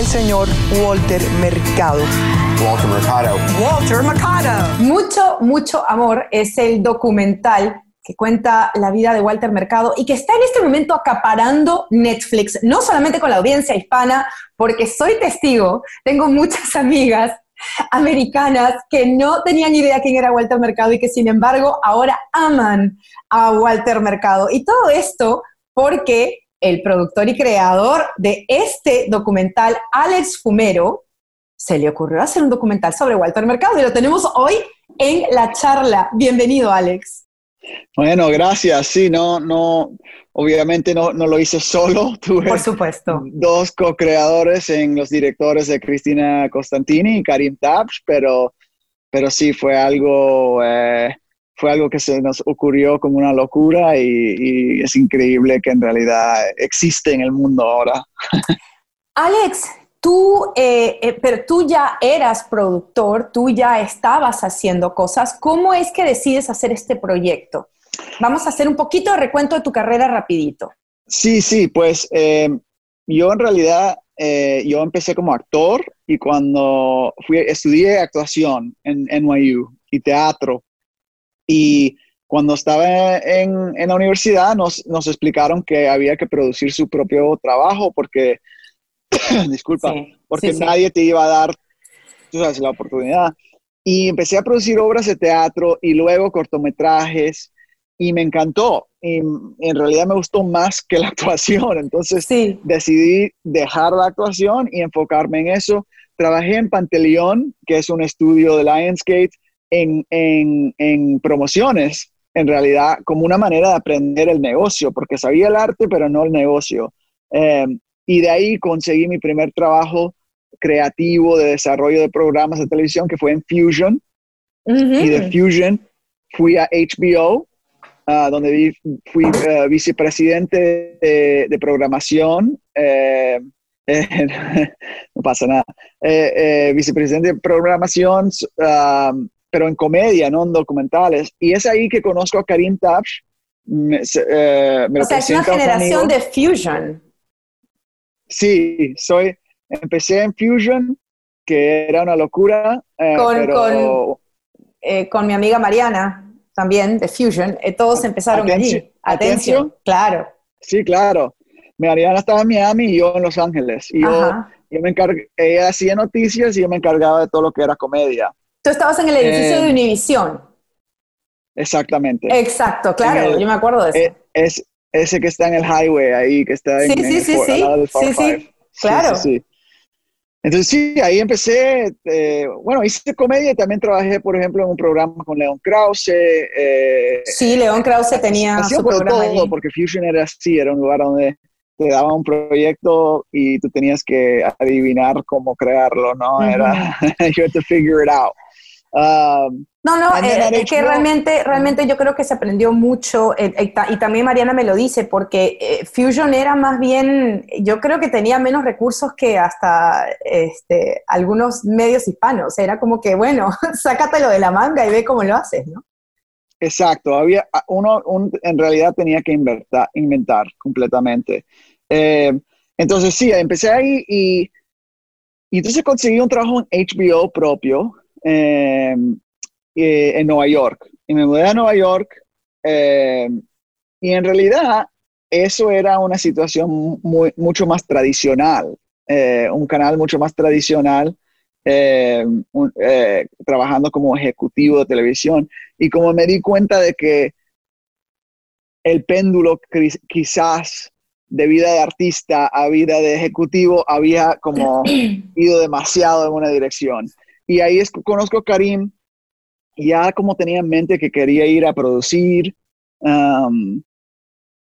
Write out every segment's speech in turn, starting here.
el señor Walter Mercado. Walter Mercado. Walter Mercado. Mucho, mucho amor es el documental que cuenta la vida de Walter Mercado y que está en este momento acaparando Netflix, no solamente con la audiencia hispana, porque soy testigo, tengo muchas amigas americanas que no tenían idea quién era Walter Mercado y que sin embargo ahora aman a Walter Mercado. Y todo esto porque el productor y creador de este documental, Alex Fumero, se le ocurrió hacer un documental sobre Walter Mercado y lo tenemos hoy en la charla. Bienvenido, Alex. Bueno, gracias. Sí, no, no, obviamente no, no lo hice solo. Tuve Por supuesto. Dos co-creadores en los directores de Cristina Costantini y Karim Tabs, pero, pero sí fue algo, eh, fue algo que se nos ocurrió como una locura y, es increíble que en realidad existe en el mundo ahora. Alex, tú, eh, eh, pero tú ya eras productor, tú ya estabas haciendo cosas. ¿Cómo es que decides hacer este proyecto? Vamos a hacer un poquito de recuento de tu carrera rapidito. Sí, sí, pues eh, yo en realidad, yo empecé como actor y cuando fui, estudié actuación en NYU y teatro y cuando estaba en, en la universidad nos, nos, explicaron que había que producir su propio trabajo porque, disculpa, porque nadie te iba a dar, tú sabes, la oportunidad. Y empecé a producir obras de teatro y luego cortometrajes y me encantó. Y en realidad me gustó más que la actuación. Entonces decidí dejar la actuación y enfocarme en eso. Trabajé en Panteleón, que es un estudio de Lionsgate, en, en, en, promociones, en realidad, como una manera de aprender el negocio, porque sabía el arte, pero no el negocio. Eh, y de ahí conseguí mi primer trabajo creativo de desarrollo de programas de televisión, que fue en Fusion. Y de Fusion fui a HBO, ah, donde fui uh, vicepresidente de, programación. Eh, no pasa nada. vicepresidente de programación ah, pero en comedia, no en documentales. Y es ahí que conozco a Karim Tabsh. Eh, o sea, es una generación de Fusion. Sí, soy, empecé en Fusion, que era una locura. Eh, con, eh, con, mi amiga Mariana, también de Fusion, todos empezaron allí. Atención, claro. Sí, claro. Mariana estaba en Miami y yo en Los Ángeles. Y yo, yo me encargué, ella hacía noticias y yo me encargaba de todo lo que era comedia. Tú estabas en el edificio de eh, Univisión. Exactamente. Exacto, claro, yo me acuerdo de eso. Eh, es, ese que está en el highway ahí, que está en, sí, sí, sí, sí, sí, claro. Sí, Entonces sí, ahí empecé, eh, bueno, hice comedia y también trabajé, por ejemplo, en un programa con León Krause. sí, León Krause tenía su programa todo, porque Fusion era así, era un lugar donde te daban un proyecto y tú tenías que adivinar cómo crearlo, ¿no? Era, you had to figure it out. Um, no, no, eh, es que realmente, realmente yo creo que se aprendió mucho eh, eh, y también Mariana me lo dice porque Fusion era más bien, yo creo que tenía menos recursos que hasta este, algunos medios hispanos. Era como que, bueno, sácatelo de la manga y ve cómo lo haces, ¿no? Exacto, había uno, en realidad tenía que inventar, inventar completamente. entonces sí, empecé ahí y, y entonces conseguí un trabajo en HBO propio Em, en Nueva York. Y me mudé a Nueva York em, y en realidad eso era una situación muy, mucho más tradicional, eh, un canal mucho más tradicional, em, eh, trabajando como ejecutivo de televisión. Y como me di cuenta de que el péndulo quizás de vida de artista a vida de ejecutivo había como ido demasiado en una dirección. Y ahí es, conozco a Karim, ya como tenía en mente que quería ir a producir um,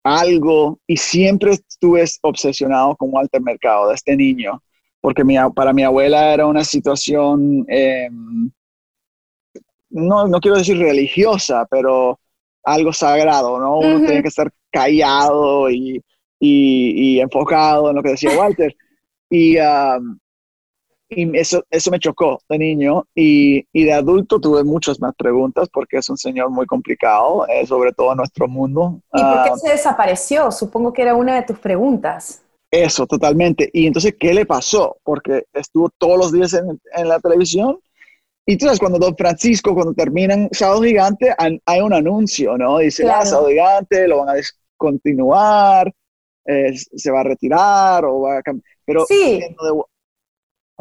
algo y siempre estuve obsesionado con Walter Mercado de este niño, porque para mi abuela era una situación, em, no, no, quiero decir religiosa, pero algo sagrado, ¿no? Uno tenía que estar callado y, y, enfocado en lo que decía Walter. Y, um, y eso, eso me chocó de niño y, y, de adulto tuve muchas más preguntas porque es un señor muy complicado, eh, sobre todo en nuestro mundo. ¿Y por qué ah, se desapareció? Supongo que era una de tus preguntas. Eso, totalmente. Y entonces, ¿qué le pasó? Porque estuvo todos los días en, en la televisión. Y tú sabes, cuando Don Francisco, cuando terminan Sábado Gigante, hay un anuncio, ¿no? Dice, ah, Sábado Gigante, lo van a descontinuar, eh, se va a retirar, o va a Pero sí.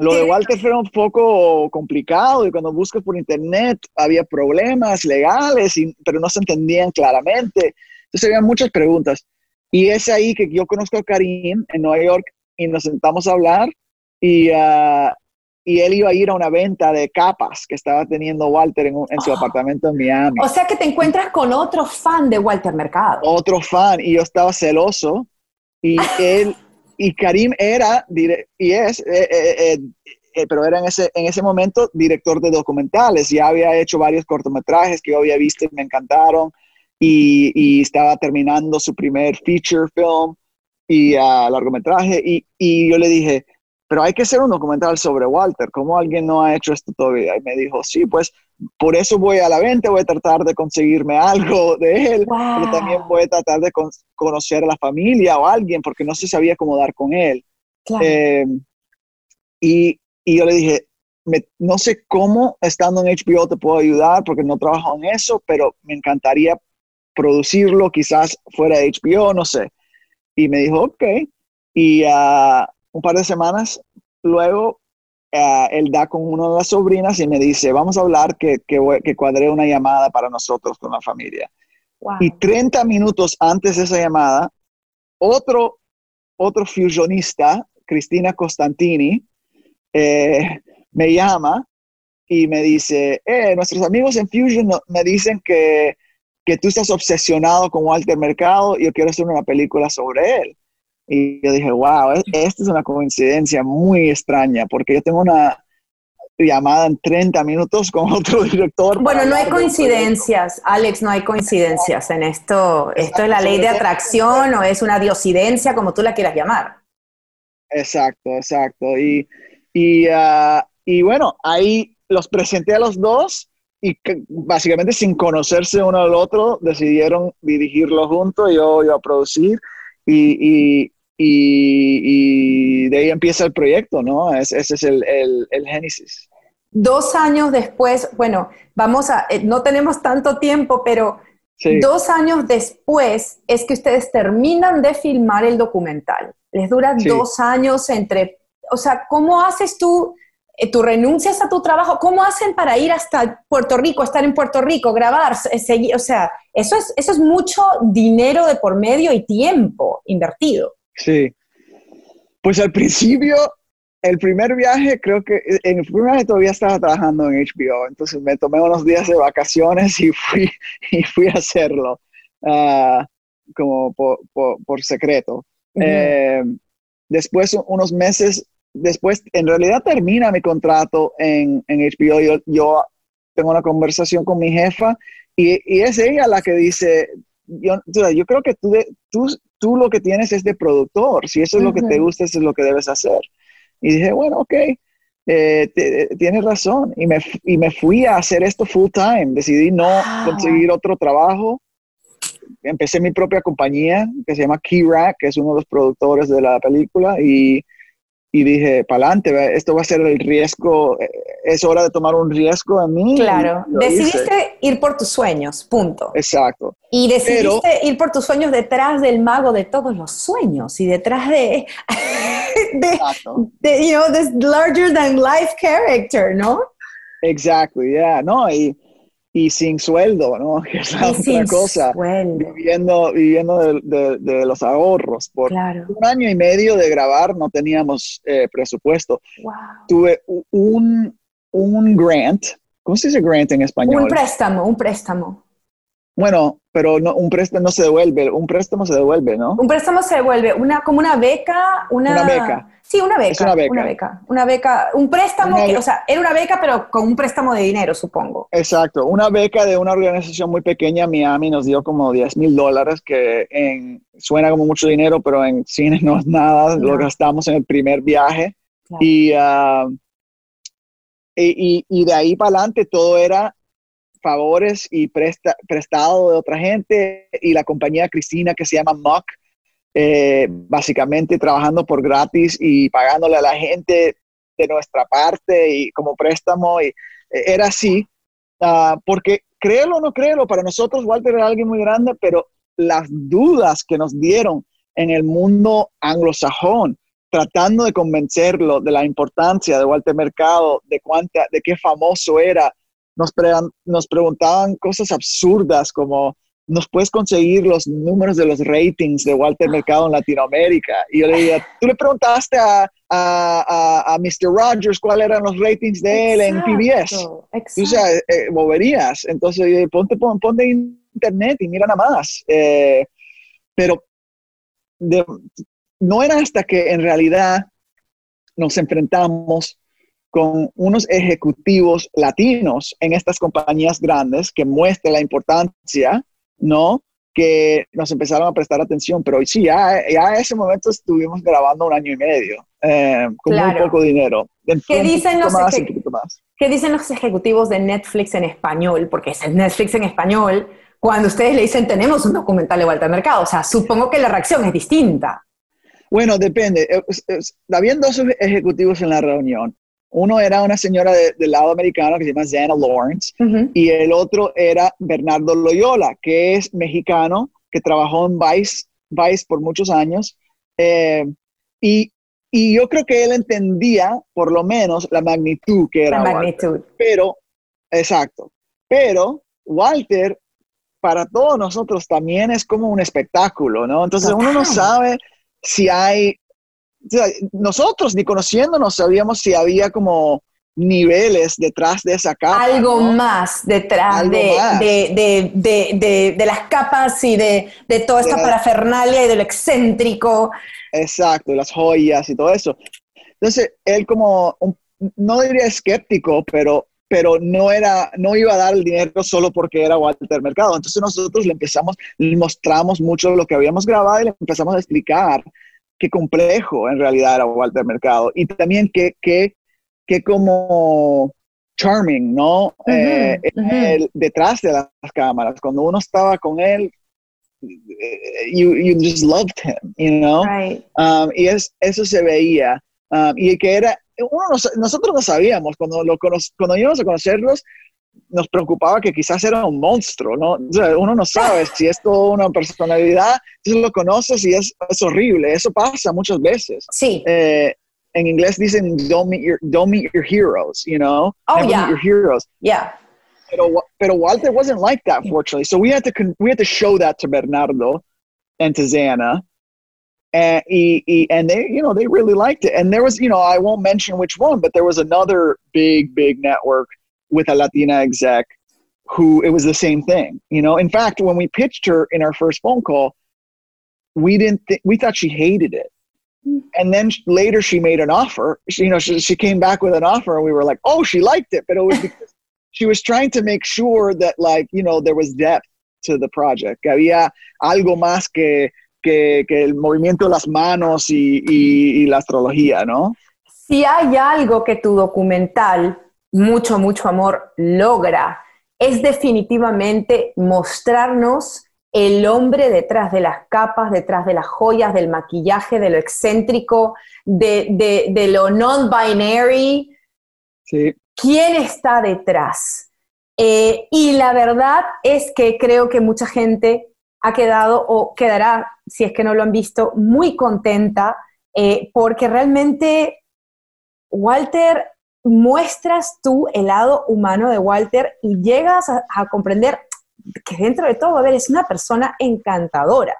Lo de Walter fue un poco complicado y cuando buscas por internet había problemas legales, pero no se entendían claramente. Entonces había muchas preguntas. Y es ahí que yo conozco a Karim en Nueva York y nos sentamos a hablar y, uh, y él iba a ir a una venta de capas que estaba teniendo Walter en, su ah. apartamento en Miami. O sea que te encuentras con otro fan de Walter Mercado. Otro fan y yo estaba celoso y él y Karim era y es eh, eh, eh, pero era en ese en ese momento director de documentales. Ya había hecho varios cortometrajes que yo había visto y me encantaron y, estaba terminando su primer feature film y uh, largometraje y, y, yo le dije, pero hay que hacer un documental sobre Walter, ¿cómo alguien no ha hecho esto todavía? Y me dijo, sí, pues por eso voy a la venta, voy a tratar de conseguirme algo de él, pero también voy a tratar de conocer a la familia o a alguien, porque no se sabía cómo dar con él. Eh, y, y, yo le dije, no sé cómo estando en HBO te puedo ayudar, porque no trabajo en eso, pero me encantaría producirlo quizás fuera de HBO, no sé. Y me dijo, ok. Y uh, un par de semanas luego, uh, él da con una de las sobrinas y me dice, vamos a hablar que, que, que cuadré una llamada para nosotros con la familia. Y 30 minutos antes de esa llamada, otro, otro fusionista, Cristina Costantini, eh, me llama y me dice, eh, nuestros amigos en Fusion me dicen que que tú estás obsesionado con Walter Mercado y yo quiero hacer una película sobre él. Y yo dije, wow, esta es una coincidencia muy extraña, porque yo tengo una llamada en 30 minutos con otro director. Bueno, no hay coincidencias, Alex, no hay coincidencias en esto. Esto es la ley de atracción o es una diosidencia, como tú la quieras llamar. Exacto, exacto. Y, y, ah, y bueno, ahí los presenté a los dos y básicamente sin conocerse uno al otro decidieron dirigirlo juntos, yo iba a producir y, y, y, de ahí empieza el proyecto, ¿no? ese es el, el, el, génesis. Dos años después, bueno, vamos a, eh, no tenemos tanto tiempo, pero dos años después es que ustedes terminan de filmar el documental. Les dura dos años entre, o sea, ¿cómo haces tú? Eh, tú renuncias a tu trabajo, ¿cómo hacen para ir hasta Puerto Rico, estar en Puerto Rico, grabar, eh, seguir? O sea, eso es, eso es mucho dinero de por medio y tiempo invertido. Sí. Pues al principio, el primer viaje, creo que eh, en el primer viaje todavía estaba trabajando en HBO, entonces me tomé unos días de vacaciones y fui, y fui a hacerlo, ah, como por, por, secreto. después, unos meses después, en realidad termina mi contrato en, en HBO. Yo, tengo una conversación con mi jefa y, y es ella la que dice, yo, yo creo que tú, tú, tú, lo que tienes es de productor. Si eso es lo que te gusta, eso es lo que debes hacer. Y dije, bueno, ok, eh, tienes razón. Y me, y me fui a hacer esto full time. Decidí no conseguir otro trabajo. Empecé mi propia compañía que se llama Key Rack, que es uno de los productores de la película. Y y dije, para adelante, esto va a ser el riesgo, eh, es hora de tomar un riesgo en mí. Claro, decidiste ir por tus sueños, punto. Exacto. Y decidiste ir por tus sueños detrás del mago de todos los sueños y detrás de, de, you know, this larger than life character, ¿no? Exactly, yeah, no, y y sin sueldo, ¿no? Que es la otra cosa. Viviendo, viviendo de, los ahorros. Por un año y medio de grabar no teníamos eh, presupuesto. Tuve un, un grant. ¿Cómo se dice grant en español? Un préstamo, un préstamo. Bueno, pero no, un préstamo no se devuelve, un préstamo se devuelve, ¿no? Un préstamo se devuelve, una, como una beca, una... Una beca. Sí, una beca. una beca. Una beca. un préstamo, o sea, era una beca, pero con un préstamo de dinero, supongo. Exacto, una beca de una organización muy pequeña, Miami, nos dio como 10 mil dólares, que en, suena como mucho dinero, pero en cine no es nada, lo gastamos en el primer viaje. Ah, y, y, de ahí para adelante todo era favores y presta, prestado de otra gente y la compañía Cristina que se llama Muck eh, básicamente trabajando por gratis y pagándole a la gente de nuestra parte y como préstamo. Y eh, era así, uh, porque créelo o no créelo, para nosotros Walter era alguien muy grande, pero las dudas que nos dieron en el mundo anglosajón, tratando de convencerlo de la importancia de Walter Mercado, de, cuánta, de qué famoso era, nos, nos preguntaban cosas absurdas como, ¿nos puedes conseguir los números de los ratings de Walter Mercado en Latinoamérica? Y yo le decía, tú le preguntaste a, a, a, Mr. Rogers cuáles eran los ratings de él en PBS. O sea, eh, eh, moverías. Entonces, ponte, ponte internet y mira nada más. Eh, pero no era hasta que en realidad nos enfrentamos con unos ejecutivos latinos en estas compañías grandes que muestra la importancia, ¿no? Que nos empezaron a prestar atención, pero sí, ya, ya ese momento estuvimos grabando un año y medio, eh, con muy poco dinero. ¿Qué dicen, los ¿Qué dicen los ejecutivos de Netflix en español? Porque es Netflix en español, cuando ustedes le dicen tenemos un documental de Walter Mercado? O sea, supongo que la reacción es distinta. Bueno, depende. Eh, habían dos ejecutivos en la reunión. Uno era una señora del lado americano que se llama Zana Lawrence y el otro era Bernardo Loyola, que es mexicano, que trabajó en Vice, Vice por muchos años. Eh, y, y, yo creo que él entendía por lo menos la magnitud que era. La magnitud. Pero, exacto. Pero Walter para todos nosotros también es como un espectáculo, ¿no? Entonces uno no sabe si hay, nosotros ni conociéndonos sabíamos si había como niveles detrás de esa capa. Algo más detrás de, De, las capas y de, toda esta parafernalia y de lo excéntrico. Exacto, las joyas y todo eso. Entonces, él como, no diría escéptico, pero pero no era, no iba a dar el dinero solo porque era Walter Mercado. Entonces nosotros le empezamos, le mostramos mucho lo que habíamos grabado y le empezamos a explicar qué complejo en realidad era Walter Mercado y también qué, qué, qué como charming, ¿no? Eh, detrás de las cámaras, cuando uno estaba con él, eh, you, you just loved him, you know? Um, y es, eso se veía. Um, y que era, nosotros no sabíamos, cuando, lo cuando íbamos a conocerlos, nos preocupaba que quizás era un monstruo, ¿no? uno no sabe si es toda una personalidad, entonces lo conoces y es, es horrible, eso pasa muchas veces. Sí. Eh, en inglés dicen, don't meet your, don't meet your heroes, you know? Oh, yeah. your heroes. Yeah. Pero, pero Walter wasn't like that, fortunately. So we had to, we had to show that to Bernardo and to Zana. and and they you know they really liked it and there was you know i won't mention which one but there was another big big network with a latina exec who it was the same thing you know? In fact when we pitched her in our first phone call we didn't th- we thought she hated it. Mm. And then later she made an offer she, you know she, she came back with an offer and we were like oh she liked it but it was because she was trying to make sure that like you know there was depth to the project. Había algo más que que, que el movimiento de las manos y y, la astrología, ¿no? Si hay algo que tu documental, mucho, mucho amor, logra, es definitivamente mostrarnos el hombre detrás de las capas, detrás de las joyas, del maquillaje, de lo excéntrico, de, lo non-binary. Sí. ¿Quién está detrás? Eh, y la verdad es que creo que mucha gente ha quedado o quedará, si es que no lo han visto, muy contenta eh, porque realmente, Walter, muestras tú el lado humano de Walter y llegas a, comprender que dentro de todo, a ver, es una persona encantadora.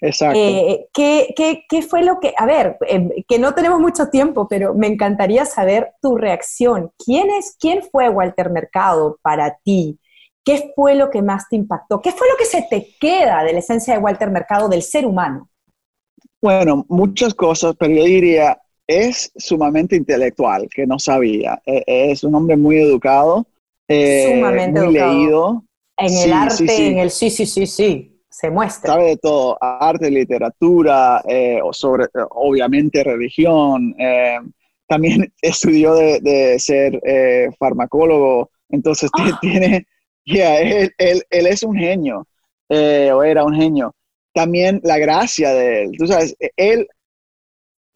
Exacto. Eh, ¿qué, qué, fue lo que, a ver, eh, que no tenemos mucho tiempo, pero me encantaría saber tu reacción. ¿Quién, es, quién fue Walter Mercado para ti? ¿Qué fue lo que más te impactó? ¿Qué fue lo que se te queda de la esencia de Walter Mercado del ser humano? Bueno, muchas cosas, pero yo diría, es sumamente intelectual, que no sabía. E, es un hombre muy educado, eh, sumamente muy leído. En el arte, en el sí, sí, sí, sí, se muestra. Sabe de todo, arte, literatura, eh, sobre, obviamente religión. Eh, también estudió de, ser farmacólogo, entonces ah. tiene Yeah, él, él, él, es un genio, eh, o era un genio. también la gracia de él. Tú sabes, él,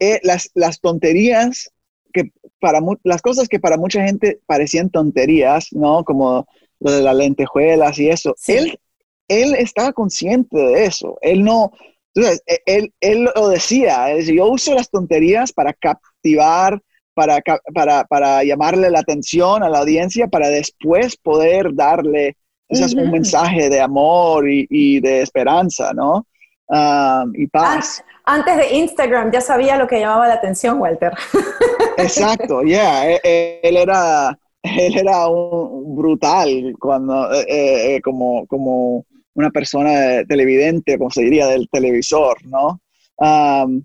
eh, las, las tonterías que para las cosas que para mucha gente parecían tonterías, ¿no? Como lo de las lentejuelas y eso. Él, él estaba consciente de eso. Él no, entonces, e, él, él lo decía, yo uso las tonterías para captivar, para, para, para, llamarle la atención a la audiencia, para después poder darle un mensaje de amor y, y de esperanza, ¿no? Um, y paz. Antes de Instagram ya sabía lo que llamaba la atención, Walter. Exacto, ya, yeah. él, era, él era un brutal cuando, eh, eh, como, como una persona televidente, como se diría, del televisor, ¿no? Um,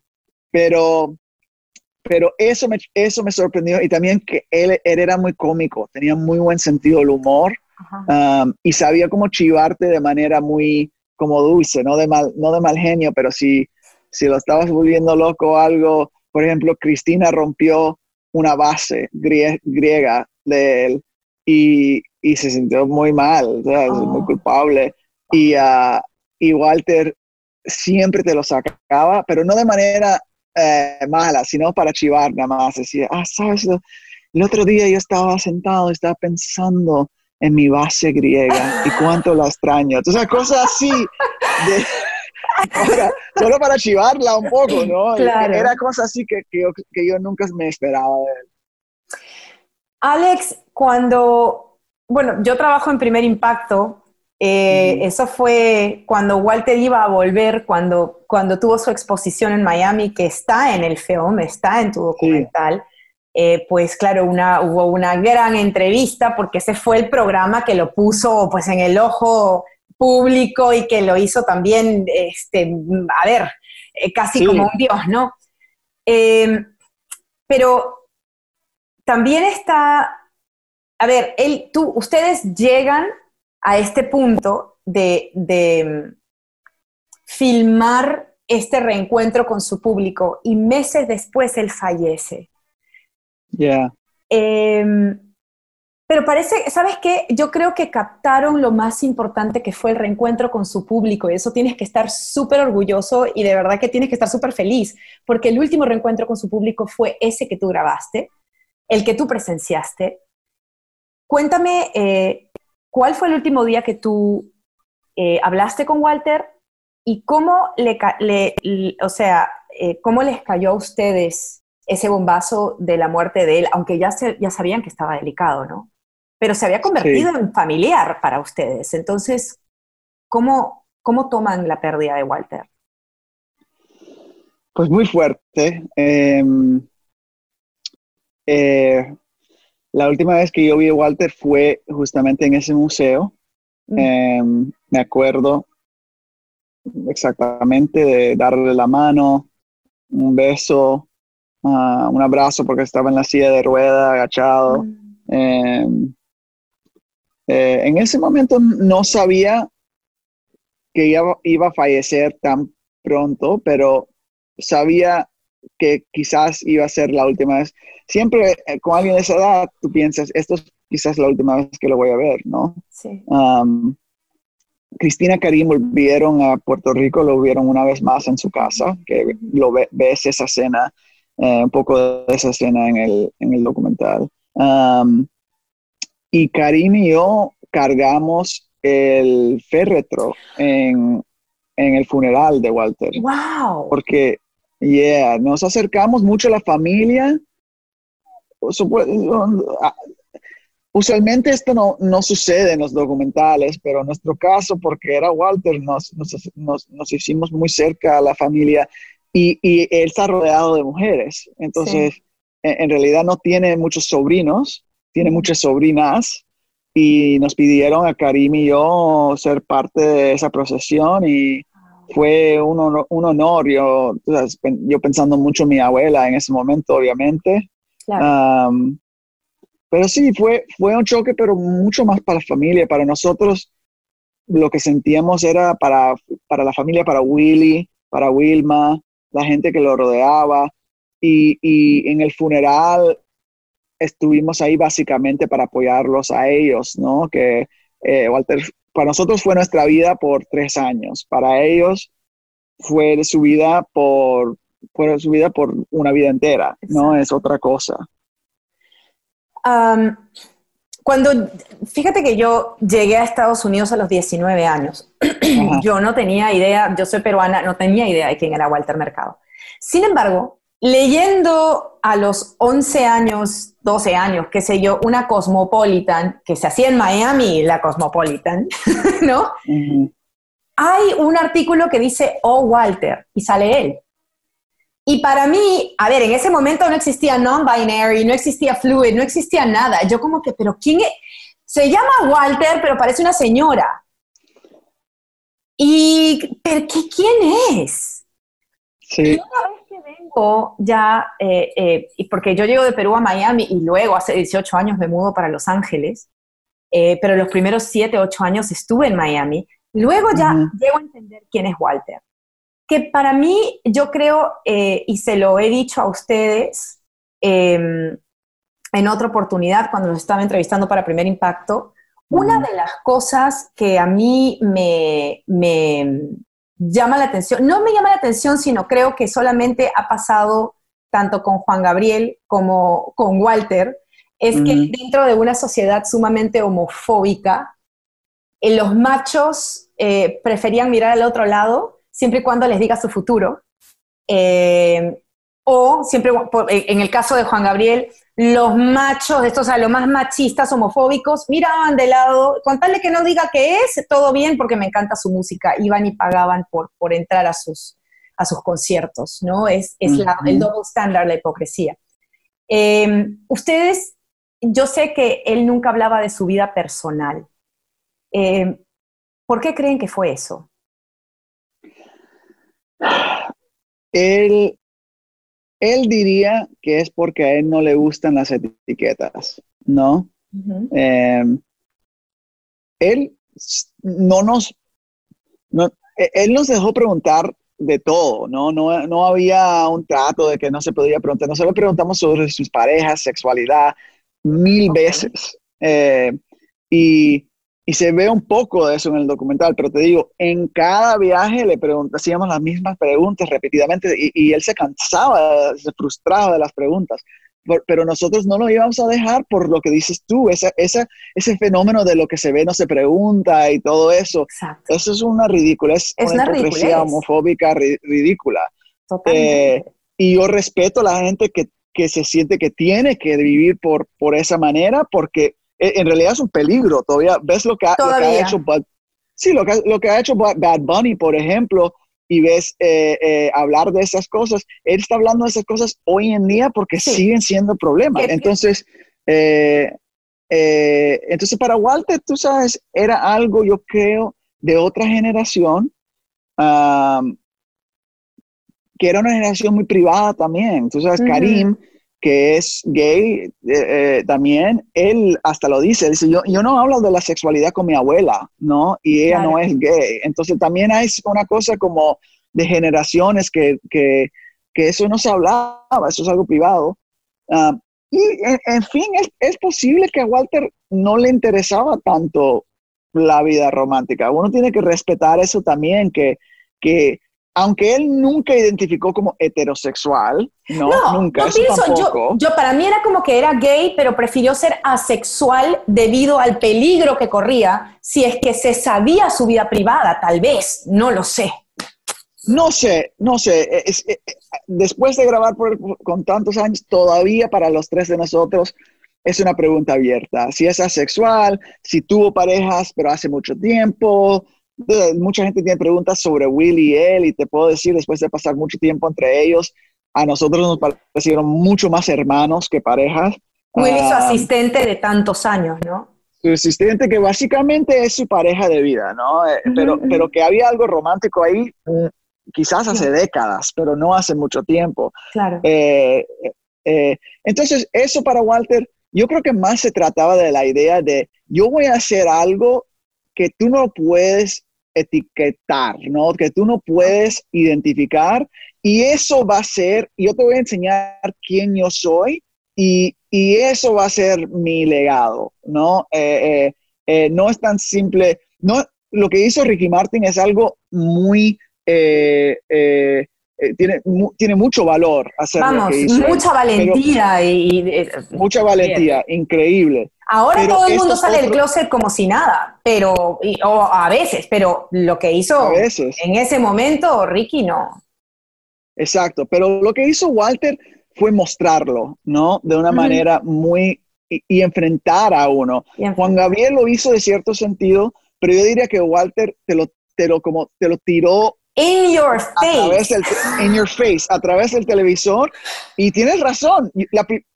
pero, pero eso me, eso me sorprendió y también que él, era muy cómico, tenía muy buen sentido del humor um, y sabía cómo chivarte de manera muy como dulce, no de mal, no de mal genio, pero si, si lo estabas volviendo loco o algo, por ejemplo, Cristina rompió una base griega de él y, y, se sintió muy mal, muy oh. culpable. Y, uh, y Walter siempre te lo sacaba, pero no de manera eh, mala, sino para chivar nada más. Decía, ah, sabes, el otro día yo estaba sentado, estaba pensando en mi base griega y cuánto la extraño. Entonces, cosas así, solo para chivarla un poco, ¿no? Era cosas así que, que, yo, que yo nunca me esperaba de él. Alex, cuando, bueno, yo trabajo en Primer Impacto eh, eso fue cuando Walter iba a volver, cuando, cuando tuvo su exposición en Miami, que está en el film, está en tu documental. Eh, pues claro, una, hubo una gran entrevista porque ese fue el programa que lo puso pues en el ojo público y que lo hizo también, este, a ver, eh, casi como un dios, ¿no? Em, pero también está, a ver, él, tú, ustedes llegan a este punto de, mm, filmar este reencuentro con su público y meses después él fallece. Ya. Em, pero parece, ¿sabes qué? Yo creo que captaron lo más importante que fue el reencuentro con su público y eso tienes que estar súper orgulloso y de verdad que tienes que estar súper feliz porque el último reencuentro con su público fue ese que tú grabaste, el que tú presenciaste. Cuéntame eh, ¿cuál fue el último día que tú eh, hablaste con Walter y cómo le, o sea, eh, cómo les cayó a ustedes ese bombazo de la muerte de él, aunque ya, ya sabían que estaba delicado, ¿no? Pero se había convertido en familiar para ustedes. Entonces, ¿cómo, ¿cómo toman la pérdida de Walter? Pues muy fuerte. Em, eh, la última vez que yo vi a Walter fue justamente en ese museo. Mm. Em, me acuerdo exactamente de darle la mano, un beso, ah, un abrazo porque estaba en la silla de rueda, agachado. Mm. Em, eh, en ese momento no sabía que iba a fallecer tan pronto, pero sabía que quizás iba a ser la última vez. Siempre eh, con alguien de esa edad, tú piensas, esto es quizás la última vez que lo voy a ver, ¿no? Sí. Cristina Karim volvieron a Puerto Rico, lo vieron una vez más en su casa, que lo ves esa escena, eh, un poco de esa escena en el, en el documental. y Karim y yo cargamos el féretro en, en el funeral de Walter. ¡Wow! Porque Yeah, nos acercamos mucho a la familia. Usualmente esto no, no, sucede en los documentales, pero en nuestro caso, porque era Walter, nos, nos, nos, hicimos muy cerca a la familia y, y él está rodeado de mujeres. Entonces, en, realidad no tiene muchos sobrinos, tiene muchas sobrinas y nos pidieron a Karim y yo ser parte de esa procesión y fue un honor, un honor yo, yo pensando mucho en mi abuela en ese momento, obviamente. pero sí, fue, fue un choque, pero mucho más para la familia. Para nosotros, lo que sentíamos era para, para la familia, para Willy, para Wilma, la gente que lo rodeaba. Y, y en el funeral estuvimos ahí básicamente para apoyarlos a ellos, ¿no? Que eh, Walter para nosotros fue nuestra vida por tres años. Para ellos fue su vida por, fue su vida por una vida entera, no es otra cosa. Cuando, fíjate que yo llegué a Estados Unidos a los 19 años, yo no tenía idea, yo soy peruana, no tenía idea de quién era Walter Mercado. Sin embargo, leyendo a los 11 años, 12 años, qué sé yo, una Cosmopolitan, que se hacía en Miami, la Cosmopolitan, ¿no? Hay un artículo que dice, oh, Walter, y sale él. Y para mí, a ver, en ese momento no existía non-binary, no existía fluid, no existía nada. Yo como que, pero ¿quién es? Se llama Walter, pero parece una señora. ¿Y pero qué, quién es? Sí. Y una vez que vengo ya, eh, eh, porque yo llego de Perú a Miami y luego hace 18 años me mudo para Los Ángeles, eh, pero los primeros 7, 8 años estuve en Miami, luego ya llego a entender quién es Walter que para mí, yo creo, eh, y se lo he dicho a ustedes em, en otra oportunidad cuando nos estaba entrevistando para Primer Impacto, una de las cosas que a mí me, llama la atención, no me llama la atención, sino creo que solamente ha pasado tanto con Juan Gabriel como con Walter, es que dentro de una sociedad sumamente homofóbica, eh, los machos eh, preferían mirar al otro lado siempre y cuando les diga su futuro. Eh, o siempre, en el caso de Juan Gabriel, los machos, estos, o sea, los más machistas, homofóbicos, miraban de lado, contarle que no diga qué es, todo bien porque me encanta su música, iban y pagaban por, por entrar a sus, a sus conciertos, ¿no? Es, es el double standard, la hipocresía. Em, ustedes, yo sé que él nunca hablaba de su vida personal. Em, ¿Por qué creen que fue eso? Él, él diría que es porque a él no le gustan las etiquetas, ¿no? Em, él no nos, e, él nos dejó preguntar de todo, ¿no? ¿no? No había un trato de que no se podía preguntar. Nosotros preguntamos sobre sus parejas, sexualidad, mil veces. Eh, y y se ve un poco de eso en el documental, pero te digo, en cada viaje le hacíamos las mismas preguntas repetidamente y, él se cansaba, se frustraba de las preguntas. pero nosotros no lo íbamos a dejar por lo que dices tú, esa, ese fenómeno de lo que se ve no se pregunta y todo eso. Eso es una ridícula, es, una, hipocresía homofóbica ridícula. Eh, y yo respeto a la gente que, que se siente que tiene que vivir por, por esa manera porque en realidad es un peligro. Todavía ves lo que ha, hecho Bad, sí, lo que, lo que ha hecho Bad Bunny, por ejemplo, y ves eh, eh, hablar de esas cosas. Él está hablando de esas cosas hoy en día porque siguen siendo problemas. Entonces, entonces para Walter, tú sabes, era algo, yo creo, de otra generación. que era una generación muy privada también. Tú sabes, Karim que es gay eh, eh, también, él hasta lo dice, dice, yo, yo no hablo de la sexualidad con mi abuela, ¿no? Y ella no es gay. Entonces también hay una cosa como de generaciones que, que, que eso no se hablaba, eso es algo privado. Ah, y en, fin, es, es, posible que a Walter no le interesaba tanto la vida romántica. Uno tiene que respetar eso también, que, que aunque él nunca identificó como heterosexual, no, nunca. No pienso, yo, yo, para mí era como que era gay, pero prefirió ser asexual debido al peligro que corría, si es que se sabía su vida privada, tal vez, no lo sé. No sé, no sé. Eh, eh, después de grabar con tantos años, todavía para los tres de nosotros es una pregunta abierta. Si es asexual, si tuvo parejas, pero hace mucho tiempo, mucha gente tiene preguntas sobre Will y él y te puedo decir, después de pasar mucho tiempo entre ellos, a nosotros nos parecieron mucho más hermanos que parejas. Will es su ah, asistente de tantos años, ¿no? Su asistente que básicamente es su pareja de vida, ¿no? Eh, pero, pero que había algo romántico ahí, mm, quizás hace décadas, pero no hace mucho tiempo. Claro. Eh, eh, entonces, eso para Walter, yo creo que más se trataba de la idea de yo voy a hacer algo que tú no puedes etiquetar, ¿no? Que tú no puedes identificar y eso va a ser, yo te voy a enseñar quién yo soy y, y eso va a ser mi legado, ¿no? Eh, eh, eh, no es tan simple, no, lo que hizo Ricky Martin es algo muy eh, eh, eh, tiene, tiene mucho valor hacer Vamos, mucha valentía y, mucha valentía, increíble. Ahora todo el mundo sale del closet como si nada, pero o a veces, pero lo que hizo en ese momento Ricky no. Exacto, pero lo que hizo Walter fue mostrarlo, ¿no? De una manera muy y, enfrentar a uno. Juan Gabriel lo hizo de cierto sentido, pero yo diría que Walter te lo, te lo, como, te lo tiró In your face. in your face, a través del televisor. Y tienes razón.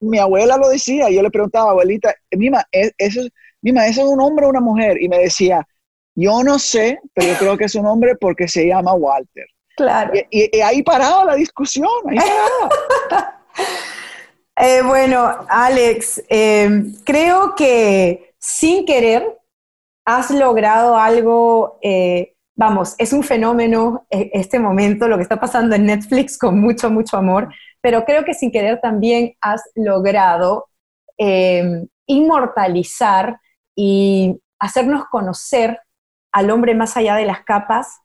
mi abuela lo decía. Yo le preguntaba, abuelita, Mima, ¿es, eso, Mima, ¿eso es un hombre o una mujer? Y me decía, yo no sé, pero yo creo que es un hombre porque se llama Walter. Claro. Y, ahí paraba la discusión. Ahí eh, bueno, Alex, eh, creo que sin querer has logrado algo eh, vamos, es un fenómeno eh, este momento, lo que está pasando en Netflix con mucho, mucho amor, pero creo que sin querer también has logrado em, inmortalizar y hacernos conocer al hombre más allá de las capas,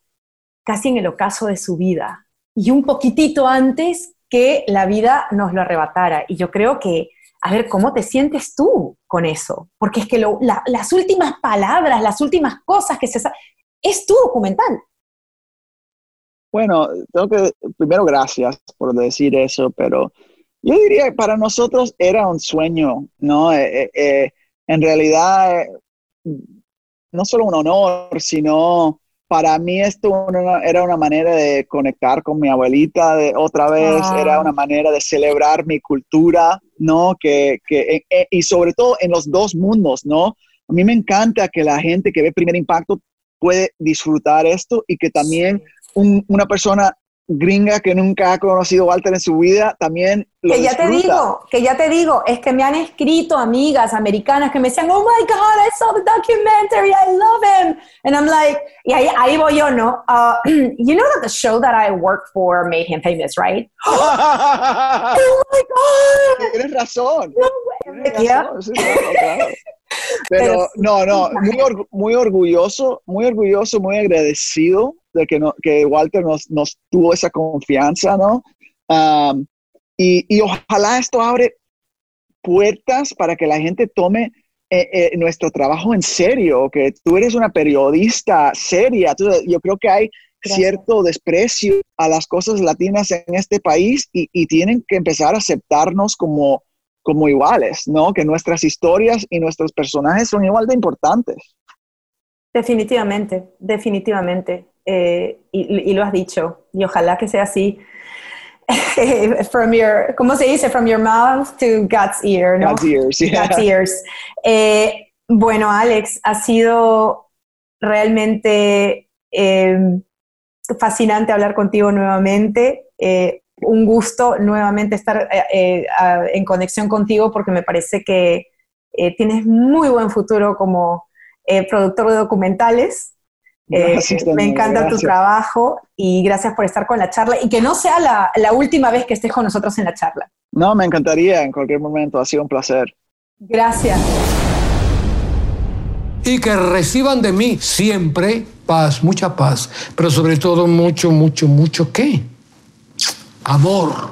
casi en el ocaso de su vida, y un poquitito antes que la vida nos lo arrebatara. Y yo creo que, a ver, ¿cómo te sientes tú con eso? Porque es que las últimas palabras, las últimas cosas que se es tu documental. Bueno, tengo que, primero gracias por decir eso, pero yo diría que para nosotros era un sueño, ¿no? Eh, eh, eh, en realidad, no solo un honor, sino para mí esto era una manera de conectar con mi abuelita de, otra vez, ah. era una manera de celebrar mi cultura, ¿no? Que, que, y sobre todo en los dos mundos, ¿no? A mí me encanta que la gente que ve Primer Impacto puede disfrutar esto y que también una persona gringa que nunca ha conocido Walter en su vida también lo que ya te digo que ya te digo es que me han escrito amigas americanas que me decían oh my god I saw the documentary I love him. And I'm like y ahí, ahí voy yo no uh, you know that the show that I worked for made him famous right oh my god. Tienes razón. Pero, no, no, muy, muy orgulloso, muy orgulloso, muy agradecido de que, no, que Walter nos, nos tuvo esa confianza, ¿no? y, y, ojalá esto abre puertas para que la gente tome eh, eh, nuestro trabajo en serio, que tú eres una periodista seria. Yo creo que hay cierto desprecio a las cosas latinas en este país y, y tienen que empezar a aceptarnos como como iguales, ¿no? Que nuestras historias y nuestros personajes son igual de importantes. Definitivamente, definitivamente. Eh, y, lo has dicho, y ojalá que sea así. from your, ¿cómo se dice? From your mouth to God's ear, ¿no? God's ears, yeah. God's ears. Eh, bueno, Alex, ha sido realmente eh, fascinante hablar contigo nuevamente un gusto nuevamente estar eh, eh, en conexión contigo porque me parece que eh, tienes muy buen futuro como productor de documentales. me encanta tu trabajo y gracias por estar con la charla y que no sea la, la última vez que estés con nosotros en la charla. No, me encantaría en cualquier momento, ha sido un placer. Gracias. Y que reciban de mí siempre paz, mucha paz, pero sobre todo mucho, mucho, mucho qué? amor.